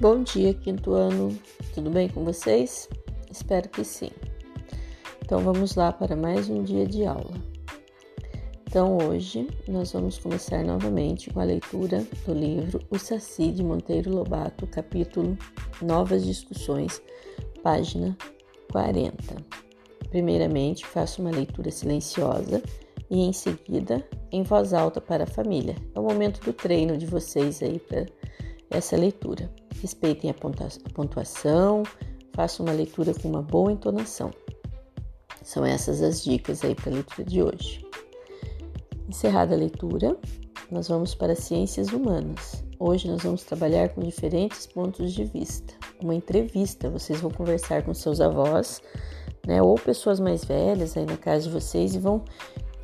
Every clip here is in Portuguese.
Bom dia, quinto ano. Tudo bem com vocês? Espero que sim. Então vamos lá para mais um dia de aula. Então hoje nós vamos começar novamente com a leitura do livro O Saci de Monteiro Lobato, capítulo Novas Discussões, página 40. Primeiramente, faço uma leitura silenciosa e em seguida em voz alta para a família. É o momento do treino de vocês aí para essa leitura. Respeitem a pontuação, façam uma leitura com uma boa entonação. São essas as dicas aí para a leitura de hoje. Encerrada a leitura, nós vamos para ciências humanas. Hoje nós vamos trabalhar com diferentes pontos de vista. Uma entrevista, vocês vão conversar com seus avós, né, ou pessoas mais velhas aí na casa de vocês e vão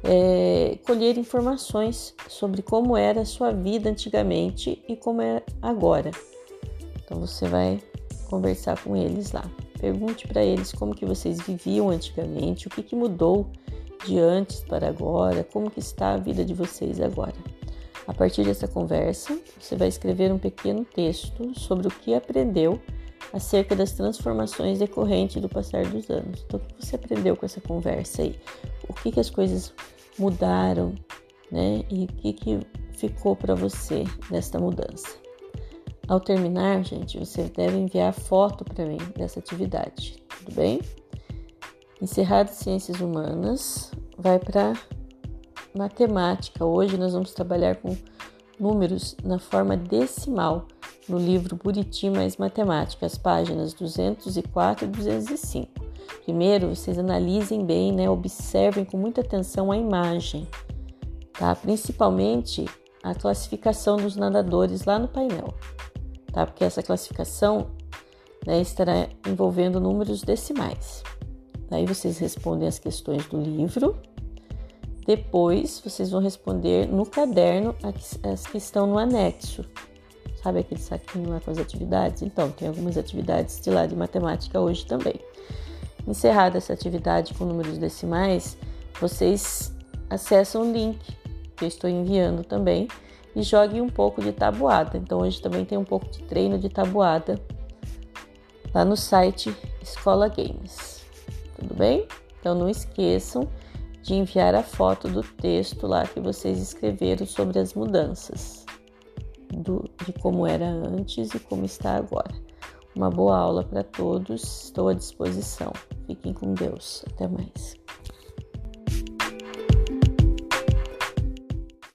é, colher informações sobre como era a sua vida antigamente e como é agora. Então você vai conversar com eles lá. Pergunte para eles como que vocês viviam antigamente, o que, que mudou de antes para agora, como que está a vida de vocês agora. A partir dessa conversa, você vai escrever um pequeno texto sobre o que aprendeu acerca das transformações decorrentes do passar dos anos. Então, o que você aprendeu com essa conversa aí? O que, que as coisas mudaram, né? E o que, que ficou para você desta mudança? Ao terminar, gente, você deve enviar foto para mim dessa atividade, tudo bem? Encerrado Ciências Humanas, vai para Matemática. Hoje nós vamos trabalhar com números na forma decimal no livro Buriti mais Matemática, as páginas 204 e 205. Primeiro, vocês analisem bem, né? Observem com muita atenção a imagem, tá? Principalmente a classificação dos nadadores lá no painel, tá? Porque essa classificação né, estará envolvendo números decimais. Daí vocês respondem as questões do livro. Depois vocês vão responder no caderno as que estão no anexo. Sabe aquele saquinho lá com as atividades? Então, tem algumas atividades de lá de matemática hoje também. Encerrada essa atividade com números decimais, vocês acessam o link que eu estou enviando também e joguem um pouco de tabuada. Então hoje também tem um pouco de treino de tabuada lá no site Escola Games. Tudo bem? Então não esqueçam de enviar a foto do texto lá que vocês escreveram sobre as mudanças do, de como era antes e como está agora. Uma boa aula para todos, estou à disposição. Fiquem com Deus. Até mais.